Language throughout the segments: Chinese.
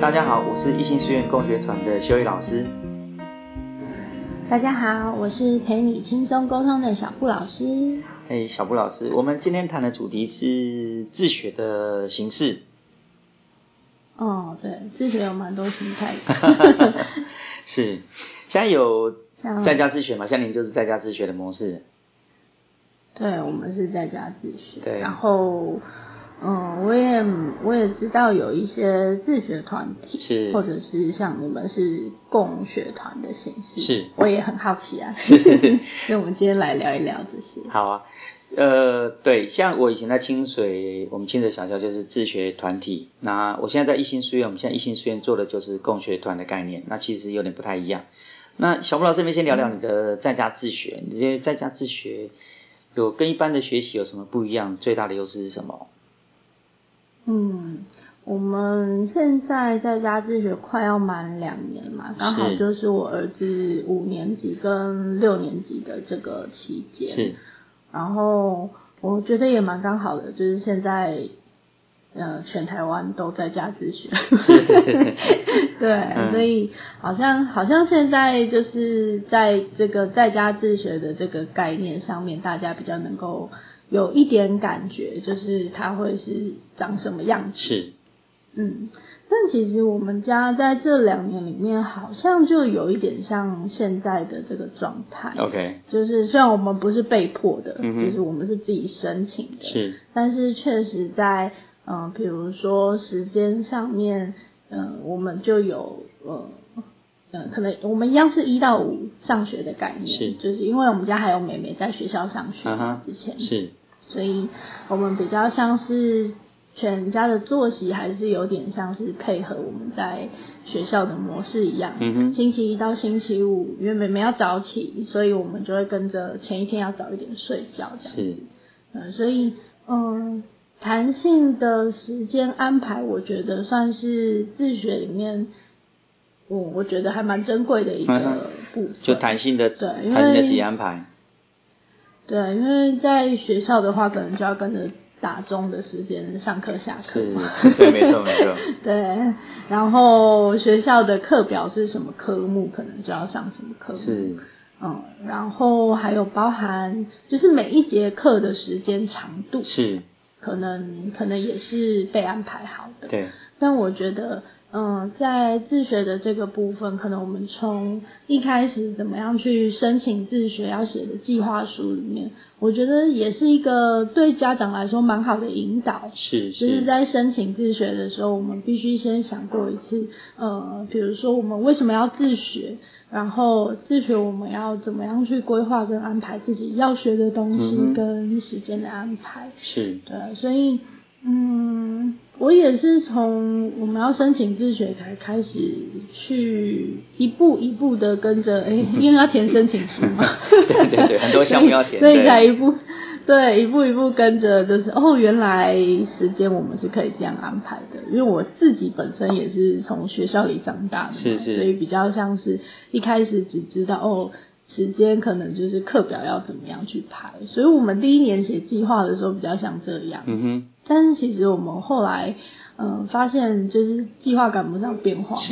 大家好，我是一心书院共学团的修宇老师。大家好，我是陪你轻松沟通的小布老师。哎，小布老师，我们今天谈的主题是自学的形式。哦，对，自学有蛮多形态。是，现在有在家自学嘛？像您就是在家自学的模式。对，我们是在家自学。对，然后。嗯，我也我也知道有一些自学团体，是或者是像你们是共学团的形式，是，我也很好奇啊，是，所以我们今天来聊一聊这些。好啊，呃，对，像我以前在清水，我们清水小校就是自学团体，那我现在在一心书院，我们现在一心书院做的就是共学团的概念，那其实有点不太一样。那小布老师，这边先聊聊你的在家自学，你觉得在家自学有跟一般的学习有什么不一样？最大的优势是什么？嗯，我们现在在家自学快要满两年嘛，刚好就是我儿子五年级跟六年级的这个期间。是。然后我觉得也蛮刚好的，就是现在，呃，全台湾都在家自学。是是是。对，所以好像好像现在就是在这个在家自学的这个概念上面，大家比较能够。有一点感觉，就是它会是长什么样子？是，嗯，但其实我们家在这两年里面，好像就有一点像现在的这个状态。OK，就是虽然我们不是被迫的，就是我们是自己申请的，是，但是确实在，嗯，比如说时间上面，嗯，我们就有，呃，嗯，可能我们一样是一到五上学的概念，是，就是因为我们家还有妹妹在学校上学之前。是。所以，我们比较像是全家的作息，还是有点像是配合我们在学校的模式一样。嗯哼。星期一到星期五，因为妹妹要早起，所以我们就会跟着前一天要早一点睡觉。是。嗯，所以嗯，弹性的时间安排，我觉得算是自学里面，我我觉得还蛮珍贵的一个部分。就弹性的，对，弹性的时间安排。对，因为在学校的话，可能就要跟着打钟的时间上课下课。是，对，没错没错。对，然后学校的课表是什么科目，可能就要上什么科目。是，嗯，然后还有包含，就是每一节课的时间长度，是，可能可能也是被安排好的。对，但我觉得。嗯，在自学的这个部分，可能我们从一开始怎么样去申请自学要写的计划书里面，我觉得也是一个对家长来说蛮好的引导。是是。就是在申请自学的时候，我们必须先想过一次，呃，比如说我们为什么要自学，然后自学我们要怎么样去规划跟安排自己要学的东西跟时间的安排。是。对，所以。嗯，我也是从我们要申请自学才开始去一步一步的跟着，哎，因为要填申请书嘛，对对对，很多项目要填，所以才一步，对，一步一步跟着，就是哦，原来时间我们是可以这样安排的，因为我自己本身也是从学校里长大的，是是，所以比较像是一开始只知道哦。时间可能就是课表要怎么样去排，所以我们第一年写计划的时候比较像这样。嗯哼。但是其实我们后来，嗯，发现就是计划赶不上变化。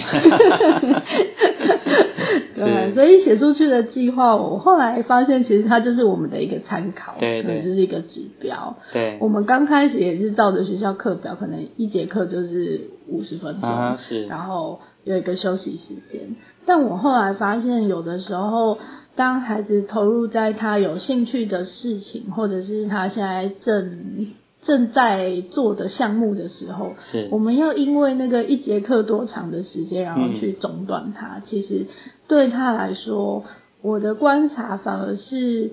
对，所以写出去的计划，我后来发现其实它就是我们的一个参考，对对，就是一个指标。对。我们刚开始也是照着学校课表，可能一节课就是五十分钟，是。然后有一个休息时间，但我后来发现有的时候。当孩子投入在他有兴趣的事情，或者是他现在正正在做的项目的时候，是我们要因为那个一节课多长的时间，然后去中断他。其实对他来说，我的观察反而是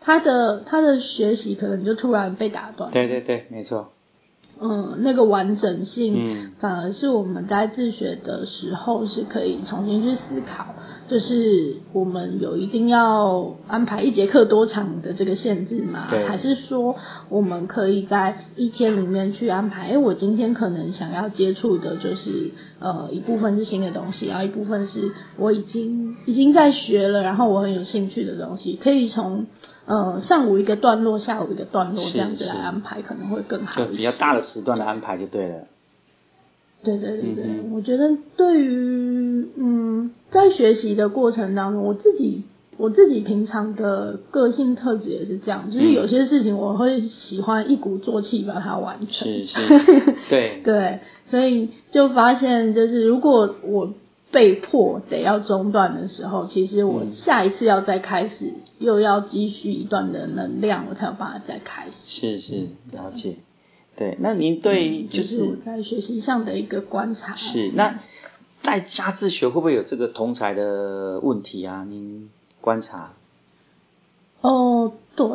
他的他的学习可能就突然被打断。对对对，没错。嗯，那个完整性反而是我们在自学的时候是可以重新去思考。就是我们有一定要安排一节课多长的这个限制吗？还是说我们可以在一天里面去安排？哎，我今天可能想要接触的就是呃一部分是新的东西，然后一部分是我已经已经在学了，然后我很有兴趣的东西，可以从呃上午一个段落，下午一个段落这样子来安排，可能会更好。就比较大的时段的安排就对了。对对对对，我觉得对于嗯，在学习的过程当中，我自己我自己平常的个性特质也是这样，就是有些事情我会喜欢一鼓作气把它完成。是是，对对，所以就发现就是如果我被迫得要中断的时候，其实我下一次要再开始，又要积蓄一段的能量，我才有办法再开始。是是，了解。对，那您对就是我在学习上的一个观察。是，那在家自学会不会有这个同才的问题啊？您观察？哦，对，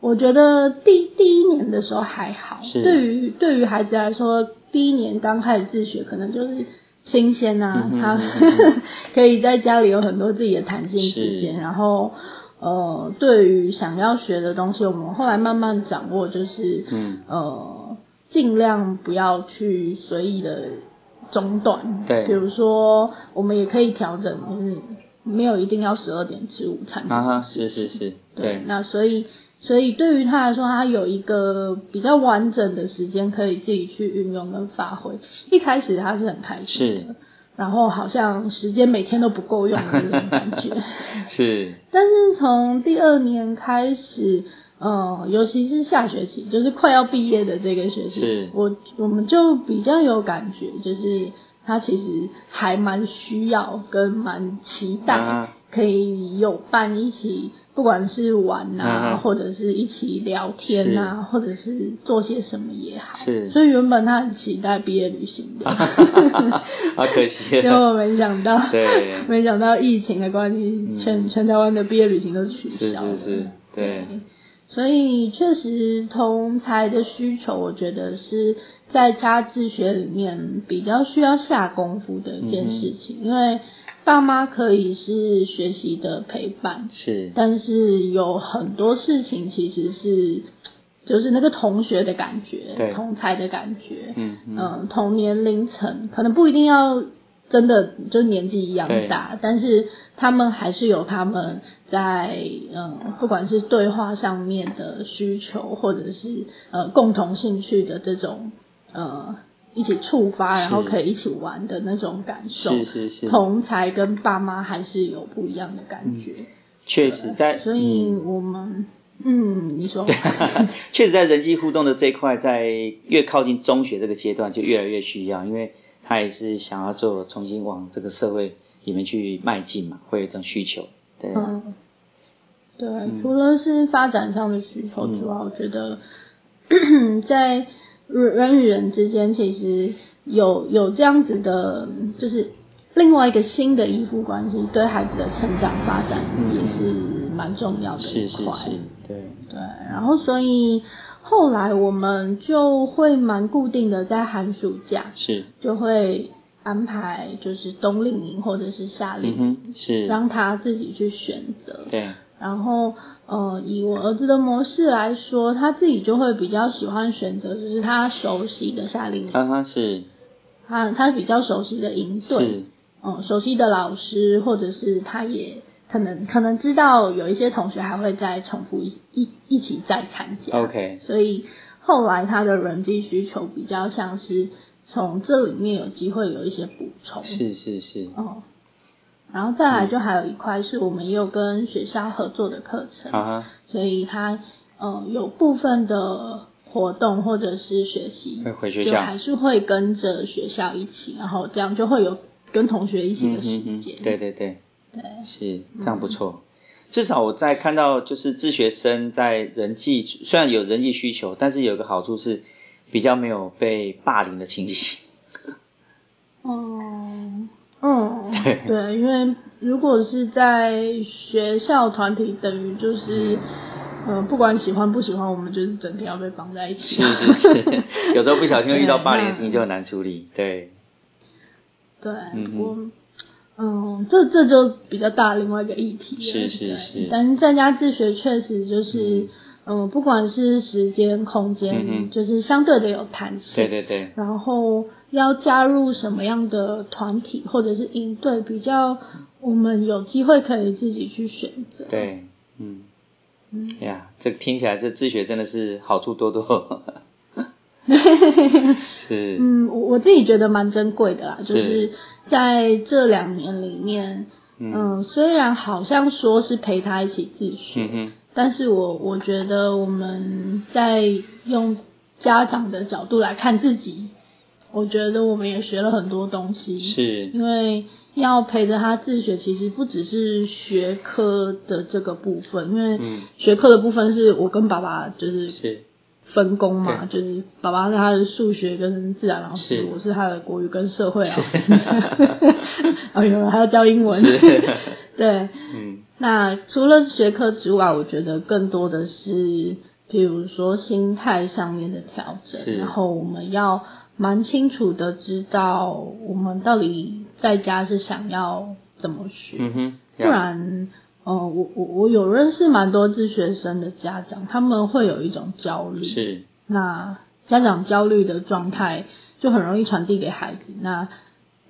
我觉得第第一年的时候还好。是。对于对于孩子来说，第一年刚开始自学，可能就是新鲜啊，他 可以在家里有很多自己的弹性时间，然后。呃，对于想要学的东西，我们后来慢慢掌握，就是嗯呃，尽量不要去随意的中断。对，比如说，我们也可以调整，就是没有一定要十二点吃午餐。啊哈，是是是，对。那所以，所以对于他来说，他有一个比较完整的时间可以自己去运用跟发挥。一开始他是很开心的。然后好像时间每天都不够用的那种感觉，是。但是从第二年开始，呃，尤其是下学期，就是快要毕业的这个学期，我我们就比较有感觉，就是他其实还蛮需要跟蛮期待，可以有伴一起。不管是玩啊，或者是一起聊天啊，或者是做些什么也好，是。所以原本他很期待毕业旅行的，好 可惜，结果没想到，对，没想到疫情的关系，全全台湾的毕业旅行都取消了，是是是，对。所以确实同才的需求，我觉得是在家自学里面比较需要下功夫的一件事情，因为。爸妈可以是学习的陪伴，是，但是有很多事情其实是，就是那个同学的感觉，同才的感觉，嗯嗯，同年龄层可能不一定要真的就年纪一样大，但是他们还是有他们在嗯，不管是对话上面的需求，或者是呃共同兴趣的这种呃。一起触发，然后可以一起玩的那种感受，是是是。同才跟爸妈还是有不一样的感觉。确实，在所以我们，嗯，你说对，确实，在人际互动的这一块，在越靠近中学这个阶段，就越来越需要，因为他也是想要做重新往这个社会里面去迈进嘛，会有一种需求，对。嗯，对，除了是发展上的需求之外，我觉得 在。人与人之间其实有有这样子的，就是另外一个新的依附关系，对孩子的成长发展也是蛮重要的一块。是是是，对对。然后所以后来我们就会蛮固定的在寒暑假是就会安排就是冬令营或者是夏令营，是让他自己去选择。对，然后。呃，以我儿子的模式来说，他自己就会比较喜欢选择，就是他熟悉的夏令营。啊哈，是。他他比较熟悉的营队。是。嗯，熟悉的老师，或者是他也可能可能知道有一些同学还会再重复一一一起再参加。OK。所以后来他的人际需求比较像是从这里面有机会有一些补充。是是是。哦。然后再来就还有一块是我们也有跟学校合作的课程，所以他呃有部分的活动或者是学习会，回学校还是会跟着学校一起，然后这样就会有跟同学一起的时间。对对对，对，是这样不错。至少我在看到就是自学生在人际虽然有人际需求，但是有个好处是比较没有被霸凌的情形。哦。嗯，对，因为如果是在学校团体，等于就是，嗯，不管喜欢不喜欢，我们就是整天要被绑在一起。是是是，有时候不小心遇到霸凌的事情就很难处理。对，对，我，嗯，这这就比较大另外一个议题。是是是，但是在家自学确实就是。嗯，不管是时间、空间，就是相对的有弹性。对对对。然后要加入什么样的团体或者是应对，比较我们有机会可以自己去选择。对，嗯。嗯。呀，这听起来这自学真的是好处多多。是。嗯，我我自己觉得蛮珍贵的啦，就是在这两年里面，嗯，虽然好像说是陪他一起自学，嗯但是我我觉得我们在用家长的角度来看自己，我觉得我们也学了很多东西，是。因为。要陪着他自学，其实不只是学科的这个部分，因为学科的部分是我跟爸爸就是分工嘛，就是爸爸是他的数学跟自然老师，我是他的国语跟社会老师，哎呦，还要教英文，对，嗯，那除了学科之外，我觉得更多的是，比如说心态上面的调整，然后我们要蛮清楚的知道我们到底。在家是想要怎么学？不然，呃，我我我有认识蛮多自学生的家长，他们会有一种焦虑。是。那家长焦虑的状态就很容易传递给孩子。那，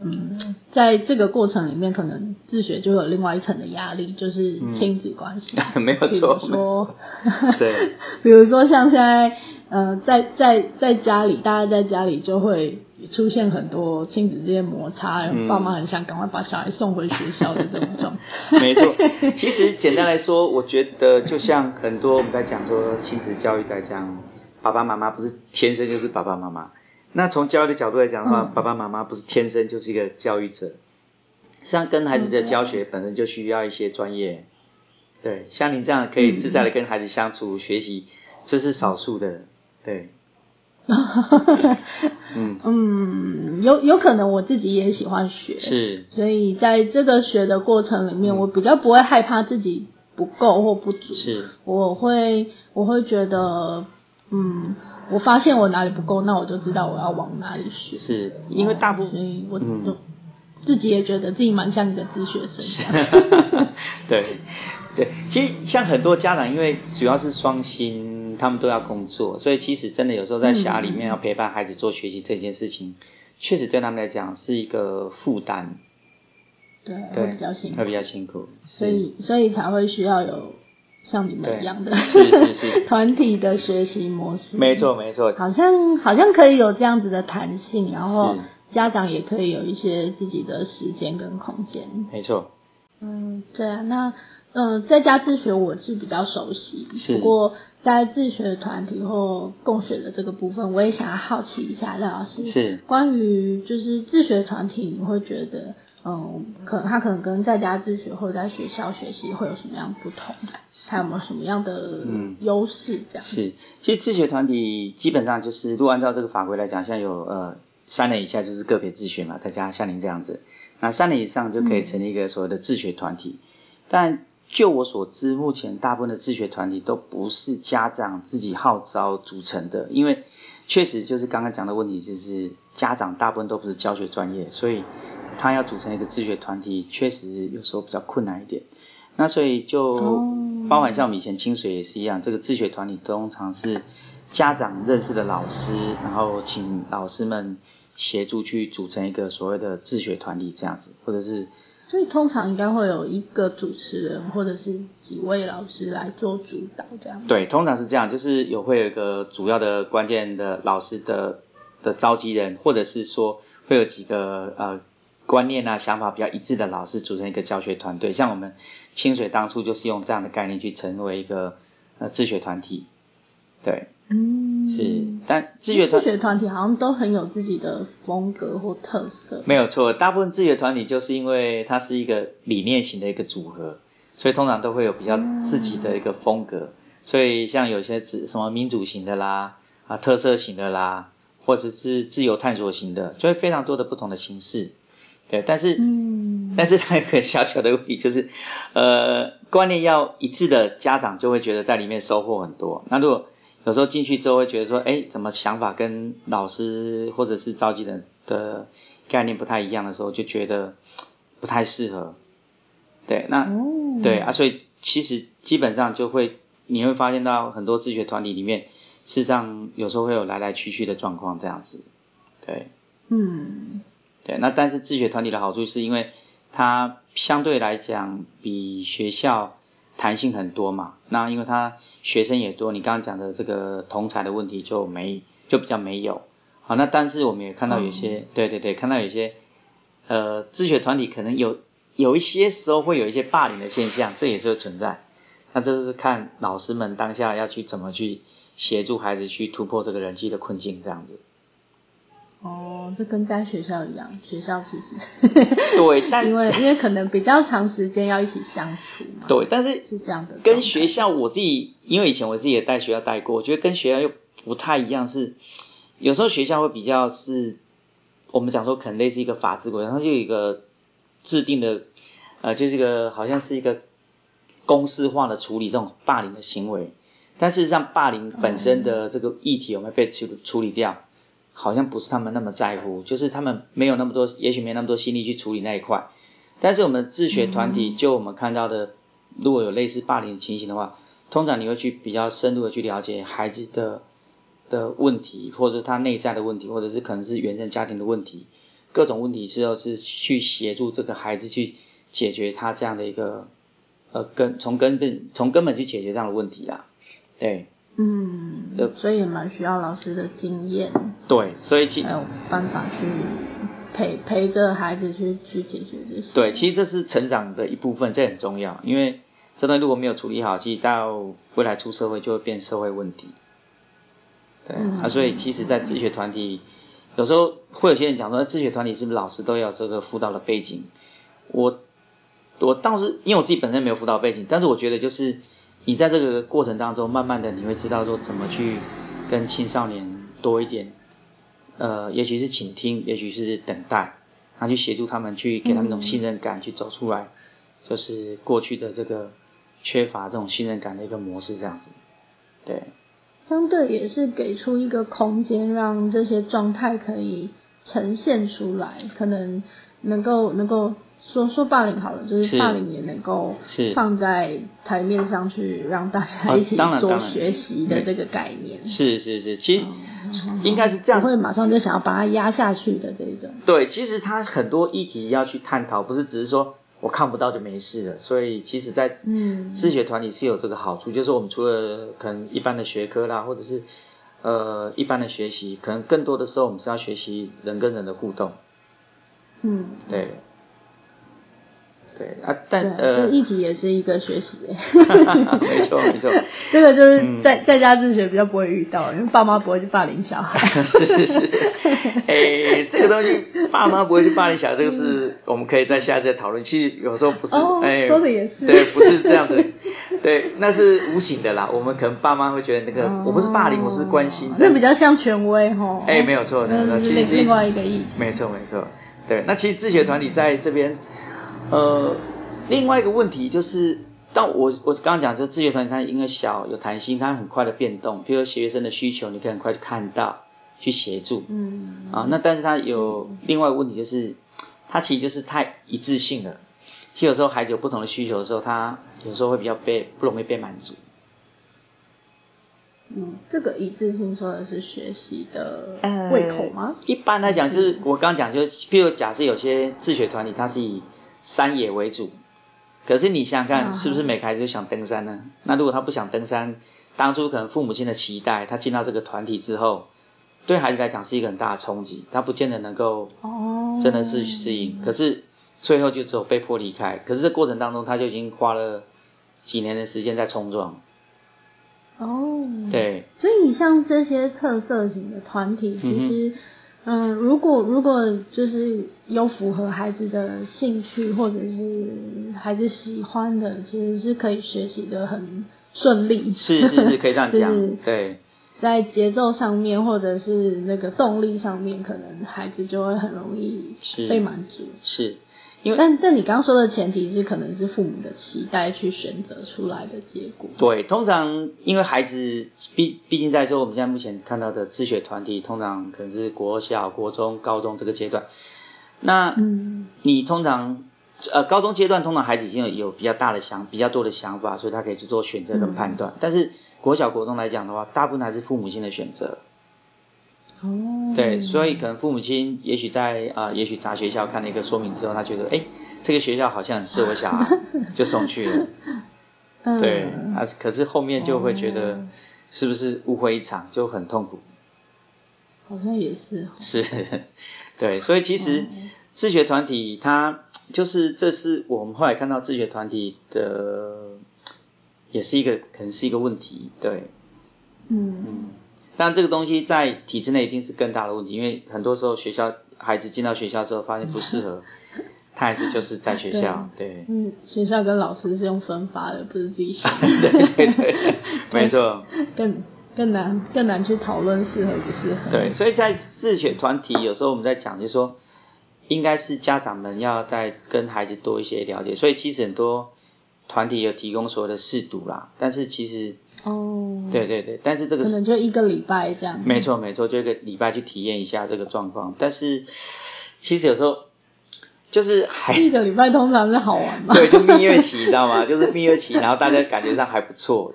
嗯，在这个过程里面，可能自学就有另外一层的压力，就是亲子关系。没有错。对。比如说像现在，呃，在在在家里，大家在家里就会。出现很多亲子之间摩擦，爸妈很想赶快把小孩送回学校的这种状态。没错，其实简单来说，我觉得就像很多我们在讲说亲子教育来讲，爸爸妈妈不是天生就是爸爸妈妈。那从教育的角度来讲的话，爸爸妈妈不是天生就是一个教育者。像，跟孩子的教学本身就需要一些专业。对，像您这样可以自在的跟孩子相处学习，这是少数的。对。嗯。嗯，有有可能我自己也喜欢学，是，所以在这个学的过程里面，我比较不会害怕自己不够或不足，是，我会我会觉得，嗯，我发现我哪里不够，那我就知道我要往哪里学，是因为大部分，所以我就自己也觉得自己蛮像一个自学生，对对，其实像很多家长，因为主要是双薪。他们都要工作，所以其实真的有时候在家里面要陪伴孩子做学习这件事情，确实对他们来讲是一个负担。对，会比较辛苦。会比较辛苦。所以，所以才会需要有像你们一样的是是是 团体的学习模式。没错没错。好像好像可以有这样子的弹性，然后家长也可以有一些自己的时间跟空间。没错。嗯，对啊，那嗯，在家自学我是比较熟悉，不过。在自学团体或共学的这个部分，我也想要好奇一下廖老师，是关于就是自学团体，你会觉得，嗯，可能他可能跟在家自学或者在学校学习会有什么样不同？还有没有什么样的优势？这样是，其实自学团体基本上就是，如果按照这个法规来讲，现在有呃三年以下就是个别自学嘛，再加像您这样子，那三年以上就可以成立一个所谓的自学团体，但。就我所知，目前大部分的自学团体都不是家长自己号召组成的，因为确实就是刚刚讲的问题，就是家长大部分都不是教学专业，所以他要组成一个自学团体，确实有时候比较困难一点。那所以就包含像我们以前清水也是一样，这个自学团体通常是家长认识的老师，然后请老师们协助去组成一个所谓的自学团体这样子，或者是。所以通常应该会有一个主持人或者是几位老师来做主导，这样。对，通常是这样，就是有会有一个主要的关键的老师的的召集人，或者是说会有几个呃观念啊想法比较一致的老师组成一个教学团队。像我们清水当初就是用这样的概念去成为一个呃自学团体，对。嗯，是，但自学团自学团体好像都很有自己的风格或特色。没有错，大部分自学团体就是因为它是一个理念型的一个组合，所以通常都会有比较自己的一个风格。所以像有些指什么民主型的啦，啊特色型的啦，或者是自由探索型的，就会非常多的不同的形式。对，但是，嗯，但是它有个小小的问题，就是呃观念要一致的家长就会觉得在里面收获很多。那如果有时候进去之后会觉得说，哎，怎么想法跟老师或者是召集人的概念不太一样的时候，就觉得不太适合。对，那对啊，所以其实基本上就会你会发现到很多自学团体里面，事实上有时候会有来来去去的状况这样子。对，嗯，对，那但是自学团体的好处是因为它相对来讲比学校。弹性很多嘛，那因为他学生也多，你刚刚讲的这个同才的问题就没就比较没有。好，那但是我们也看到有些，对对对，看到有些呃自学团体可能有有一些时候会有一些霸凌的现象，这也是存在。那这是看老师们当下要去怎么去协助孩子去突破这个人际的困境，这样子。哦，这跟在学校一样，学校其实对，但因为因为可能比较长时间要一起相处嘛。对，但是是这样的。跟学校我自己，因为以前我自己也带学校带过，我觉得跟学校又不太一样，是有时候学校会比较是，我们讲说可能类似一个法治国家，它就有一个制定的，呃，就是一个好像是一个公式化的处理这种霸凌的行为，但事实上霸凌本身的这个议题有没有被处处理掉？好像不是他们那么在乎，就是他们没有那么多，也许没那么多心力去处理那一块。但是我们自学团体，就我们看到的，如果有类似霸凌的情形的话，通常你会去比较深入的去了解孩子的的问题，或者他内在的问题，或者是可能是原生家庭的问题，各种问题之后是去协助这个孩子去解决他这样的一个呃根从根本从根本去解决这样的问题啊，对。嗯，所以也蛮需要老师的经验。对，所以其还有办法去陪陪着孩子去去解决这些。对，其实这是成长的一部分，这很重要。因为这段如果没有处理好，其实到未来出社会就会变社会问题。对啊，所以其实，在自学团体，有时候会有些人讲说，自学团体是不是老师都要这个辅导的背景？我我倒是因为我自己本身没有辅导背景，但是我觉得就是。你在这个过程当中，慢慢的你会知道说怎么去跟青少年多一点，呃，也许是倾听，也许是等待，然后去协助他们，去给他们一种信任感，去走出来，就是过去的这个缺乏这种信任感的一个模式这样子，对。相对也是给出一个空间，让这些状态可以呈现出来，可能能够能够。说说霸凌好了，就是霸凌也能够放在台面上去让大家一起做学习的这个概念。是是是，其实应该是这样。不会马上就想要把它压下去的这种。对，其实它很多议题要去探讨，不是只是说我看不到就没事了。所以其实，在自学团体是有这个好处，就是我们除了可能一般的学科啦，或者是呃一般的学习，可能更多的时候我们是要学习人跟人的互动。嗯，对。对啊，但呃，这议题也是一个学习没错 没错，这个就是在在家自学比较不会遇到，因为爸妈不会去霸凌小孩。是 是是，哎，这个东西爸妈不会去霸凌小孩，这个是我们可以在下次再讨论。其实有时候不是，哎，说的也是，对，不是这样子，对，那是无形的啦。我们可能爸妈会觉得那个我不是霸凌，我是关心，那比较像权威吼。哎，没有错，那其实是另外一个意义。没错没错，对，那其实自学团体在这边。呃，另外一个问题就是，但我我刚刚讲，就自学团体它因为小有弹性，它很快的变动，比如学生的需求，你可以很快就看到，去协助。嗯。啊，那但是它有另外一个问题就是，它其实就是太一致性了。其实有时候孩子有不同的需求的时候，他有时候会比较被不容易被满足。嗯，这个一致性说的是学习的胃口吗？一般来讲，就是我刚刚讲，就是譬如假设有些自学团体，它是以山野为主，可是你想想看，是不是每个孩子都想登山呢？那如果他不想登山，当初可能父母亲的期待，他进到这个团体之后，对孩子来讲是一个很大的冲击，他不见得能够真的是适应。可是最后就只有被迫离开。可是这过程当中，他就已经花了几年的时间在冲撞。哦，对。所以你像这些特色型的团体，其实。嗯，如果如果就是有符合孩子的兴趣或者是孩子喜欢的，其实是可以学习的很顺利。是是是，可以这样讲。对，在节奏上面或者是那个动力上面，可能孩子就会很容易被满足。是。但但你刚刚说的前提是可能是父母的期待去选择出来的结果。对，通常因为孩子毕毕竟在说我们现在目前看到的自学团体，通常可能是国小、国中、高中这个阶段。那你通常呃高中阶段通常孩子已经有有比较大的想比较多的想法，所以他可以去做选择跟判断。但是国小、国中来讲的话，大部分还是父母亲的选择。哦，对，所以可能父母亲也许在啊，也许杂学校看了一个说明之后，他觉得哎，这个学校好像很适合小孩，就送去了。对，啊，可是后面就会觉得是不是误会一场，就很痛苦。好像也是。是，对，所以其实自学团体它就是这是我们后来看到自学团体的，也是一个可能是一个问题，对，嗯。嗯，但这个东西在体制内一定是更大的问题，因为很多时候学校孩子进到学校之后发现不适合。他还是就是在学校，对，嗯，学校跟老师是用分发的，不是自己选。对对对，没错。更更难更难去讨论适合不适合。对，所以在自学团体，有时候我们在讲，就是说，应该是家长们要再跟孩子多一些了解。所以其实很多团体有提供所谓的试读啦，但是其实哦，对对对，但是这个可能就一个礼拜这样。没错没错，就一个礼拜去体验一下这个状况。但是其实有时候。就是还一个礼拜通常是好玩嘛？对，就蜜月期，你知道吗？就是蜜月期，然后大家感觉上还不错。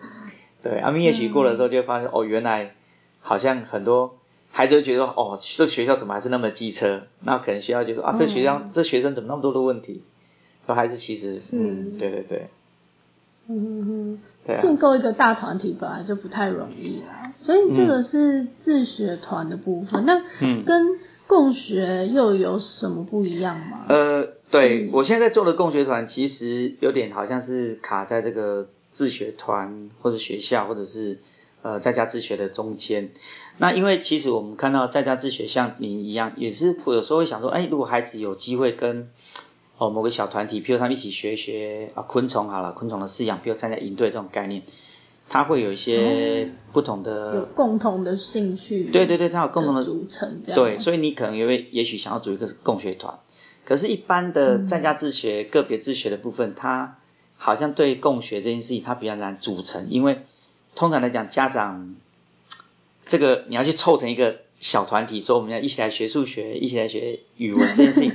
对，啊，蜜月期过了之后，就会发现哦，原来好像很多孩子觉得哦，这个学校怎么还是那么机车？那可能学校就说啊，这学校这学生怎么那么多的问题？说还是其实嗯，对对对，嗯，对，建构一个大团体本来就不太容易啦，所以这个是自学团的部分。那嗯，跟共学又有什么不一样吗？呃，对我现在在做的共学团，其实有点好像是卡在这个自学团或者学校或者是呃在家自学的中间。那因为其实我们看到在家自学像您一样，也是有时候会想说，哎，如果孩子有机会跟哦某个小团体，譬如他们一起学学啊昆虫好了，昆虫的饲养，比如参加营队这种概念。他会有一些不同的，有共同的兴趣，对对对，他有共同的组成，对，所以你可能也会也许想要组一个共学团，可是，一般的在家自学、个别自学的部分，他好像对共学这件事情，他比较难组成，因为通常来讲，家长这个你要去凑成一个小团体，说我们要一起来学数学，一起来学语文这件事情。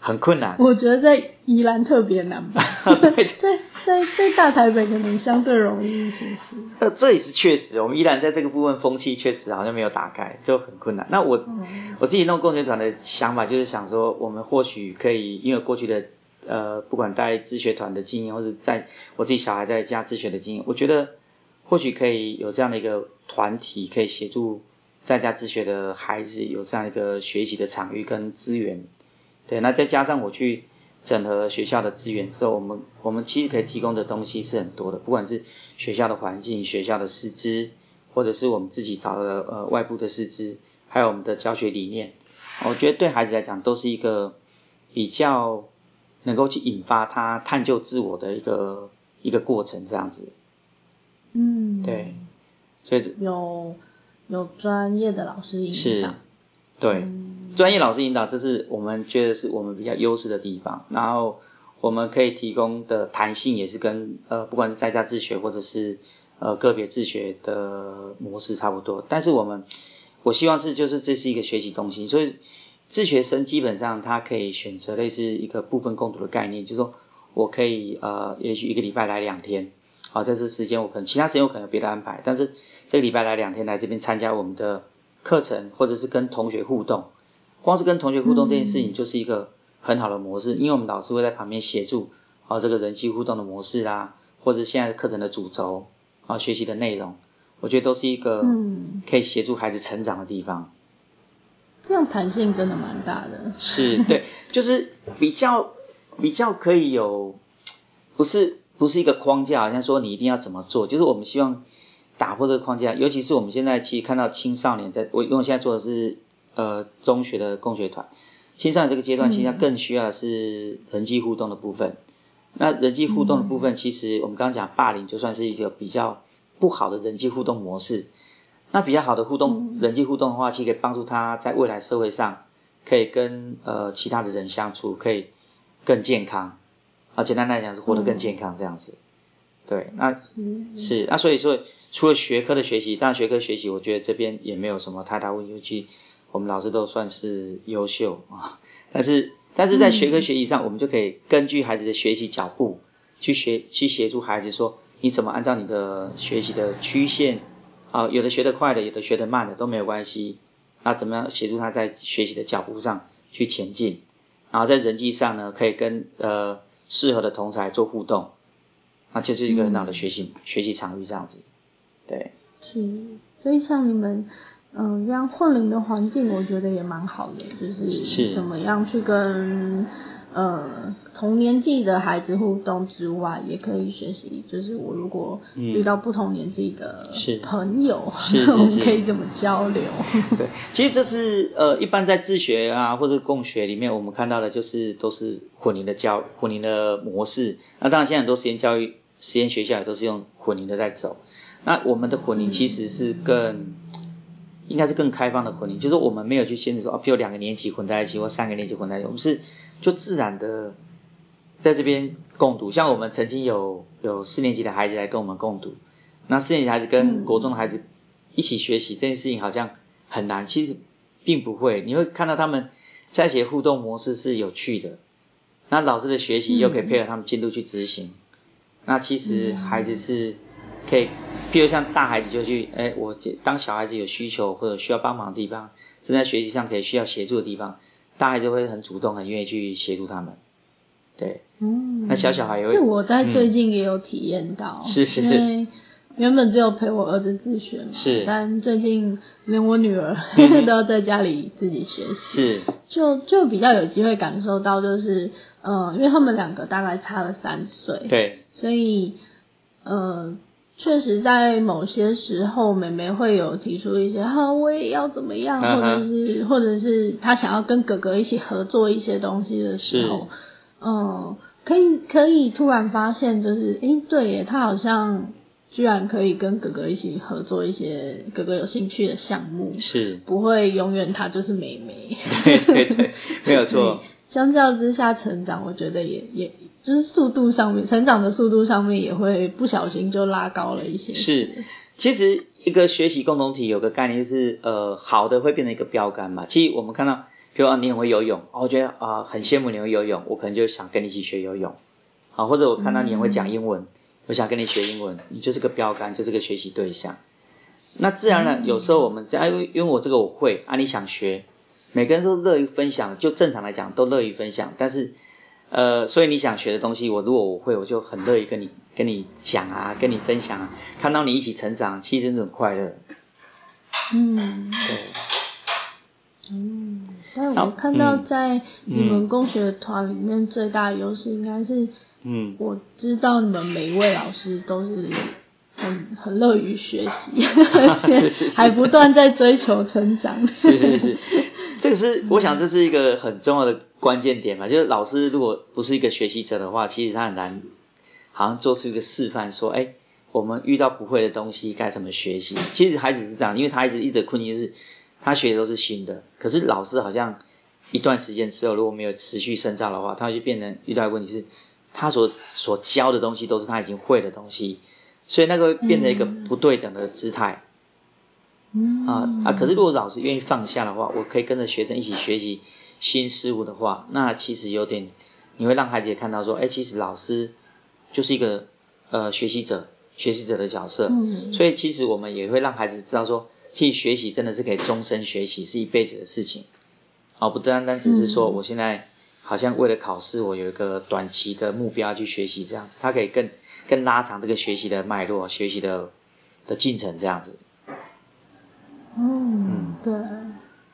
很困难，我觉得在宜兰特别难吧。对，在在在大台北可能相对容易一些。这这也是确实，我们宜兰在这个部分风气确实好像没有打开，就很困难。那我我自己弄共学团的想法就是想说，我们或许可以，因为过去的呃，不管带自学团的经验，或者在我自己小孩在家自学的经验，我觉得或许可以有这样的一个团体，可以协助在家自学的孩子有这样一个学习的场域跟资源。对，那再加上我去整合学校的资源之后，我们我们其实可以提供的东西是很多的，不管是学校的环境、学校的师资，或者是我们自己找的呃外部的师资，还有我们的教学理念，我觉得对孩子来讲都是一个比较能够去引发他探究自我的一个一个过程，这样子。嗯，对，所以有有专业的老师引导，对。专业老师引导，这是我们觉得是我们比较优势的地方。然后我们可以提供的弹性也是跟呃，不管是在家自学或者是呃个别自学的模式差不多。但是我们我希望是就是这是一个学习中心，所以自学生基本上他可以选择类似一个部分共读的概念，就是说我可以呃，也许一个礼拜来两天，好，这是时间我可能其他时间我可能有别的安排，但是这个礼拜来两天来这边参加我们的课程，或者是跟同学互动。光是跟同学互动这件事情就是一个很好的模式，因为我们老师会在旁边协助啊这个人际互动的模式啊，或者现在课程的主轴啊学习的内容，我觉得都是一个可以协助孩子成长的地方。这样弹性真的蛮大的。是，对，就是比较比较可以有，不是不是一个框架，好像说你一定要怎么做，就是我们希望打破这个框架，尤其是我们现在其实看到青少年在，我因为我现在做的是。呃，中学的共学团，青少年这个阶段，其实更需要的是人际互动的部分。那人际互动的部分，其实我们刚刚讲霸凌，就算是一个比较不好的人际互动模式。那比较好的互动，人际互动的话，其实可以帮助他在未来社会上，可以跟呃其他的人相处，可以更健康。啊，简单来讲是活得更健康这样子。对，那是那所以说，除了学科的学习，当然学科学习，我觉得这边也没有什么太大问题。我们老师都算是优秀啊，但是但是在学科学习上，我们就可以根据孩子的学习脚步去学去协助孩子说，你怎么按照你的学习的曲线啊，有的学得快的，有的学得慢的都没有关系，那怎么样协助他在学习的脚步上去前进，然后在人际上呢，可以跟呃适合的同才做互动，那就是一个很好的学习学习场域这样子，对。是，所以像你们。嗯，这样混龄的环境，我觉得也蛮好的，就是怎么样去跟。呃，同年纪的孩子互动之外，也可以学习。就是我如果遇到不同年纪的朋友，我们可以怎么交流？对，其实这是呃，一般在自学啊或者共学里面，我们看到的就是都是混龄的教混龄的模式。那当然，现在很多实验教育、实验学校也都是用混龄的在走。那我们的混龄其实是更，应该是更开放的混龄，就是我们没有去限制说，啊，比如两个年级混在一起，或三个年级混在一起，我们是。就自然的在这边共读，像我们曾经有有四年级的孩子来跟我们共读，那四年级孩子跟国中的孩子一起学习这件事情好像很难，其实并不会，你会看到他们在一起互动模式是有趣的，那老师的学习又可以配合他们进度去执行，那其实孩子是可以，譬如像大孩子就去，哎，我当小孩子有需求或者需要帮忙的地方，正在学习上可以需要协助的地方。大孩子会很主动，很愿意去协助他们，对。嗯。那小小孩也会。就我在最近也有体验到。是是是。因为原本只有陪我儿子自学嘛。是。但最近连我女儿 都要在家里自己学习。是。就就比较有机会感受到，就是嗯，因为他们两个大概差了三岁。对。所以，呃。确实，在某些时候，妹妹会有提出一些哈，我也要怎么样，或者是或者是她想要跟哥哥一起合作一些东西的时候，嗯，可以可以突然发现，就是诶，对耶，他好像居然可以跟哥哥一起合作一些哥哥有兴趣的项目，是。不会永远他就是妹妹，对对对，没有错。相较之下，成长我觉得也也就是速度上面，成长的速度上面也会不小心就拉高了一些。是，其实一个学习共同体有个概念就是，呃，好的会变成一个标杆嘛。其实我们看到，比如啊，你很会游泳，我觉得啊很羡慕你会游泳，我可能就想跟你一起学游泳。好，或者我看到你很会讲英文，我想跟你学英文，你就是个标杆，就是个学习对象。那自然呢，有时候我们在因为因为我这个我会啊，你想学。每个人都乐于分享，就正常来讲都乐于分享。但是，呃，所以你想学的东西，我如果我会，我就很乐意跟你跟你讲啊，跟你分享啊。看到你一起成长，其实真的很快乐。嗯。对。嗯，但我看到在你们工学团里面最大的优势应该是，嗯，我知道你们每一位老师都是很很乐于学习，还不断在追求成长。是是是。这个是我想这是一个很重要的关键点嘛，就是老师如果不是一个学习者的话，其实他很难，好像做出一个示范，说，哎，我们遇到不会的东西该怎么学习。其实孩子是这样，因为他一直一直困境是他学的都是新的，可是老师好像一段时间之后如果没有持续深造的话，他就变成遇到问题是，他所所教的东西都是他已经会的东西，所以那个变成一个不对等的姿态。啊啊！可是如果老师愿意放下的话，我可以跟着学生一起学习新事物的话，那其实有点你会让孩子也看到说，哎，其实老师就是一个呃学习者，学习者的角色。嗯。所以其实我们也会让孩子知道说，其实学习真的是可以终身学习，是一辈子的事情。哦，不单单只是说我现在好像为了考试，我有一个短期的目标去学习这样子，他可以更更拉长这个学习的脉络，学习的的进程这样子。嗯，对，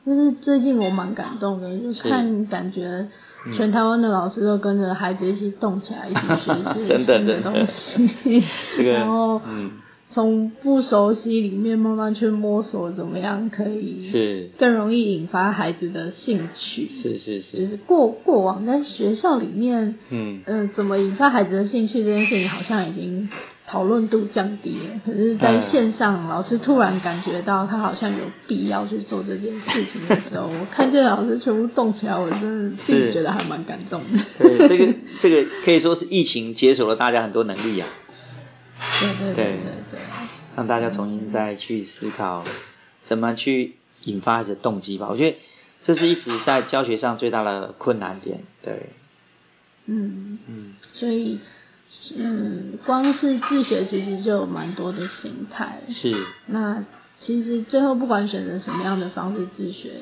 就是最近我蛮感动的，就看感觉全台湾的老师都跟着孩子一起动起来，一起学习新的东西，然后从不熟悉里面慢慢去摸索，怎么样可以是。更容易引发孩子的兴趣，是是是，就是过过往在学校里面，嗯。嗯，怎么引发孩子的兴趣这件事情，好像已经。讨论度降低了，可是在线上，老师突然感觉到他好像有必要去做这件事情的时候，我看见老师全部动起来，我真的是觉得还蛮感动的。对，这个这个可以说是疫情解锁了大家很多能力啊。对对对对对。让大家重新再去思考怎么去引发孩子的动机吧，我觉得这是一直在教学上最大的困难点。对。嗯嗯。所以。嗯，光是自学其实就有蛮多的形态。是。那其实最后不管选择什么样的方式自学，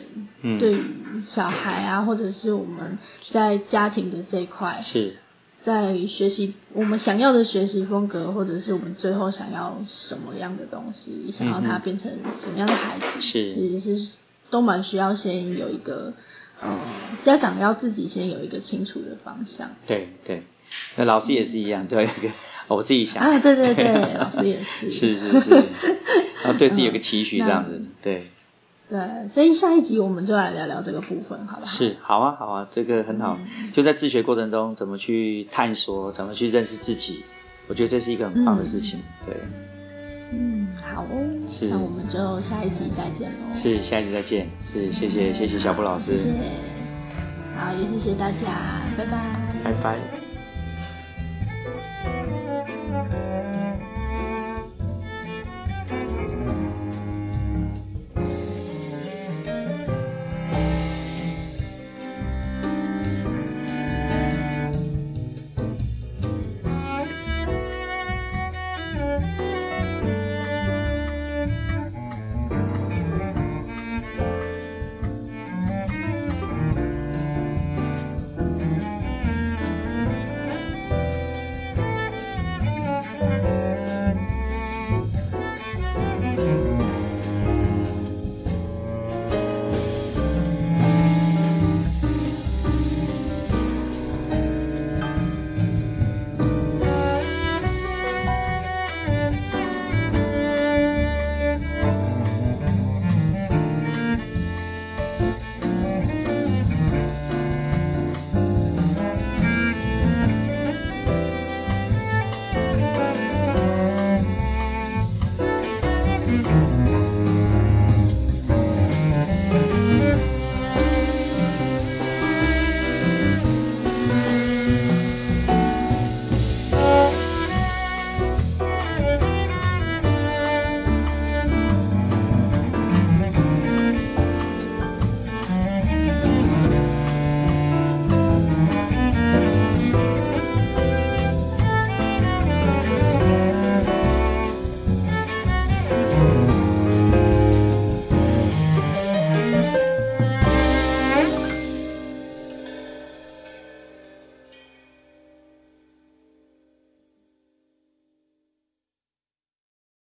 嗯，对于小孩啊，或者是我们在家庭的这一块，是，在学习我们想要的学习风格，或者是我们最后想要什么样的东西，想要他变成什么样的孩子，是其实是都蛮需要先有一个，呃，家长要自己先有一个清楚的方向。对对，那老师也是一样，对，我自己想啊，对对对，老师也是，是是是，然后对自己有个期许这样子，对。对，所以下一集我们就来聊聊这个部分，好吧？是，好啊，好啊，这个很好。就在自学过程中，怎么去探索，怎么去认识自己，我觉得这是一个很棒的事情。对。嗯，好哦。是。那我们就下一集再见喽。是，下一集再见。是，谢谢，谢谢小布老师。谢谢。好，也谢谢大家，拜拜。拜拜。